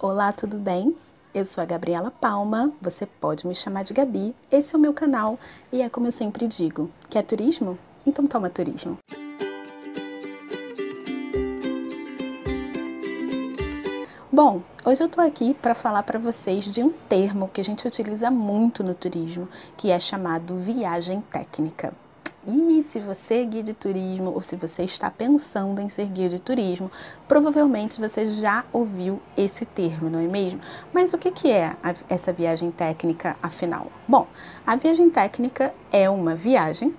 Olá, tudo bem? Eu sou a Gabriela Palma, você pode me chamar de Gabi. Esse é o meu canal e é como eu sempre digo: quer turismo? Então toma turismo. Bom, hoje eu tô aqui para falar para vocês de um termo que a gente utiliza muito no turismo, que é chamado viagem técnica. E se você é guia de turismo ou se você está pensando em ser guia de turismo, provavelmente você já ouviu esse termo, não é mesmo? Mas o que, é essa viagem técnica afinal? Bom, a viagem técnica é uma viagem,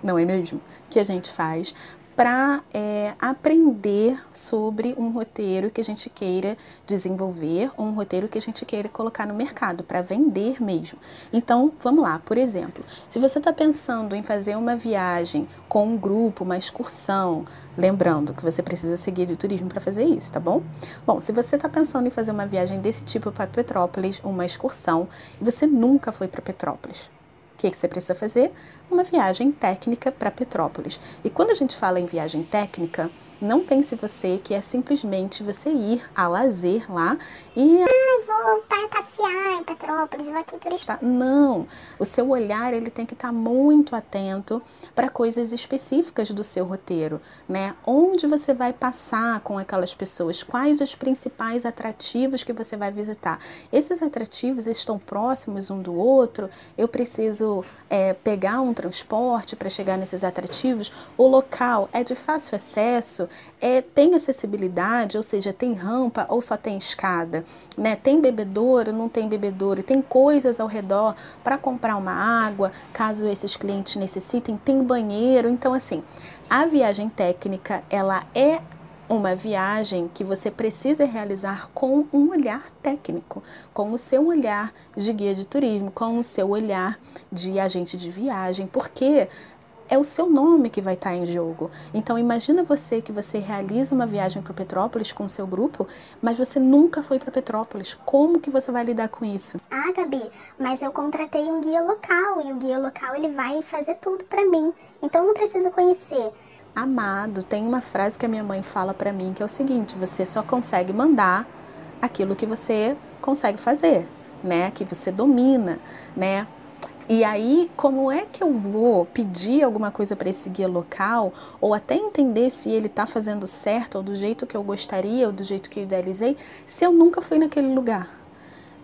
não é mesmo? Que a gente faz para é, aprender sobre um roteiro que a gente queira desenvolver, ou um roteiro que a gente queira colocar no mercado, para vender mesmo. Então, vamos lá, por exemplo, se você está pensando em fazer uma viagem com um grupo, uma excursão, lembrando que você precisa seguir de turismo para fazer isso, tá bom? Bom, se você está pensando em fazer uma viagem desse tipo para Petrópolis, uma excursão, e você nunca foi para Petrópolis, que, que você precisa fazer? Uma viagem técnica para Petrópolis. E quando a gente fala em viagem técnica, não pense você que é simplesmente você ir a lazer lá e. Para passear em Petrópolis, vou aqui turistar. Não! O seu olhar ele tem que estar muito atento para coisas específicas do seu roteiro, né? Onde você vai passar com aquelas pessoas? Quais os principais atrativos que você vai visitar? Esses atrativos estão próximos um do outro? Eu preciso é, pegar um transporte para chegar nesses atrativos? O local é de fácil acesso? é, tem acessibilidade, ou seja, tem rampa ou só tem escada, né? Tem bebedouro, não tem bebedouro, tem coisas ao redor para comprar uma água, caso esses clientes necessitem, tem banheiro. Então, assim, a viagem técnica, ela é uma viagem que você precisa realizar com um olhar técnico, com o seu olhar de guia de turismo, com o seu olhar de agente de viagem, porque é o seu nome que vai estar em jogo. Então imagina você que você realiza uma viagem para Petrópolis com o seu grupo, mas você nunca foi para Petrópolis. Como que você vai lidar com isso? Ah, Gabi, mas eu contratei um guia local e o guia local ele vai fazer tudo para mim. Então não preciso conhecer. Amado, tem uma frase que a minha mãe fala para mim que é o seguinte: você só consegue mandar aquilo que você consegue fazer, né? Que você domina, né? E aí, como é que eu vou pedir alguma coisa para esse guia local, ou até entender se ele está fazendo certo, ou do jeito que eu gostaria, ou do jeito que eu idealizei, se eu nunca fui naquele lugar?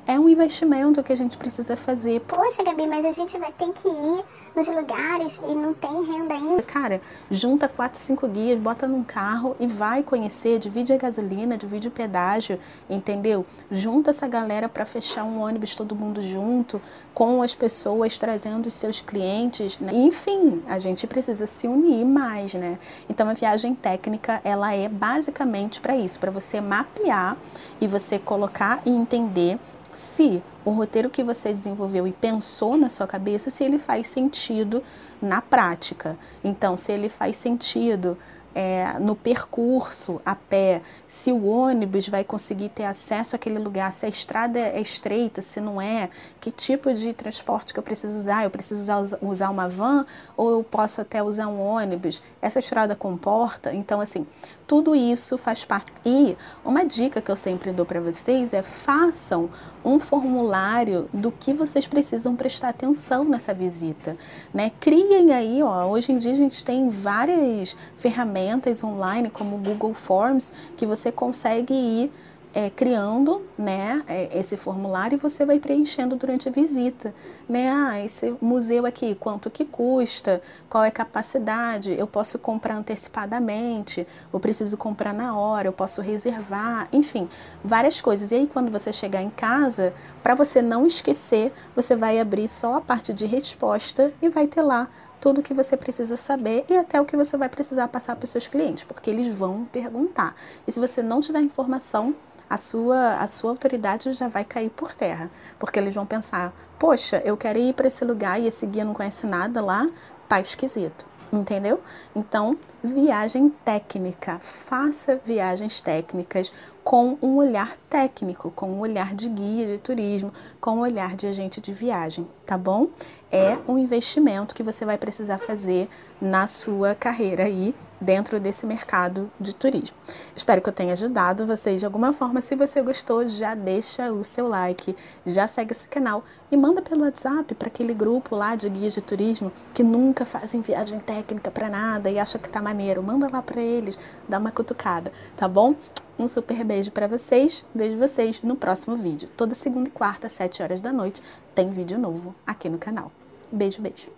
É um investimento que a gente precisa fazer. Poxa, Gabi, mas a gente vai ter que ir nos lugares e não tem renda ainda. Cara, junta quatro, cinco guias, bota num carro e vai conhecer, divide a gasolina, divide o pedágio, entendeu? Junta essa galera para fechar um ônibus todo mundo junto, com as pessoas trazendo os seus clientes. Né? Enfim, a gente precisa se unir mais, né? Então a viagem técnica, ela é basicamente para isso, para você mapear e você colocar e entender se o roteiro que você desenvolveu e pensou na sua cabeça, se ele faz sentido na prática. Então, se ele faz sentido é, no percurso a pé, se o ônibus vai conseguir ter acesso àquele lugar, se a estrada é estreita, se não é, que tipo de transporte que eu preciso usar? Eu preciso usar, usar uma van ou eu posso até usar um ônibus? Essa estrada comporta? Então, assim, tudo isso faz parte. E uma dica que eu sempre dou para vocês é façam um formulário do que vocês precisam prestar atenção nessa visita, né? Criem aí, ó, hoje em dia a gente tem várias ferramentas online como o Google Forms que você consegue ir é, criando né, é, esse formulário e você vai preenchendo durante a visita. Né? Ah, esse museu aqui, quanto que custa, qual é a capacidade, eu posso comprar antecipadamente, eu preciso comprar na hora, eu posso reservar, enfim, várias coisas. E aí quando você chegar em casa, para você não esquecer, você vai abrir só a parte de resposta e vai ter lá tudo o que você precisa saber e até o que você vai precisar passar para os seus clientes, porque eles vão perguntar. E se você não tiver informação, a sua, a sua autoridade já vai cair por terra, porque eles vão pensar: poxa, eu quero ir para esse lugar e esse guia não conhece nada lá, tá esquisito. Entendeu? Então, viagem técnica. Faça viagens técnicas com um olhar técnico, com um olhar de guia de turismo, com um olhar de agente de viagem, tá bom? É um investimento que você vai precisar fazer na sua carreira aí dentro desse mercado de turismo. Espero que eu tenha ajudado vocês de alguma forma. Se você gostou, já deixa o seu like, já segue esse canal e manda pelo WhatsApp para aquele grupo lá de guias de turismo que nunca fazem viagem técnica para nada e acha que tá maneiro. Manda lá para eles, dá uma cutucada, tá bom? Um super beijo para vocês. Vejo vocês no próximo vídeo. Toda segunda e quarta, às 7 horas da noite, tem vídeo novo aqui no canal. Beijo, beijo.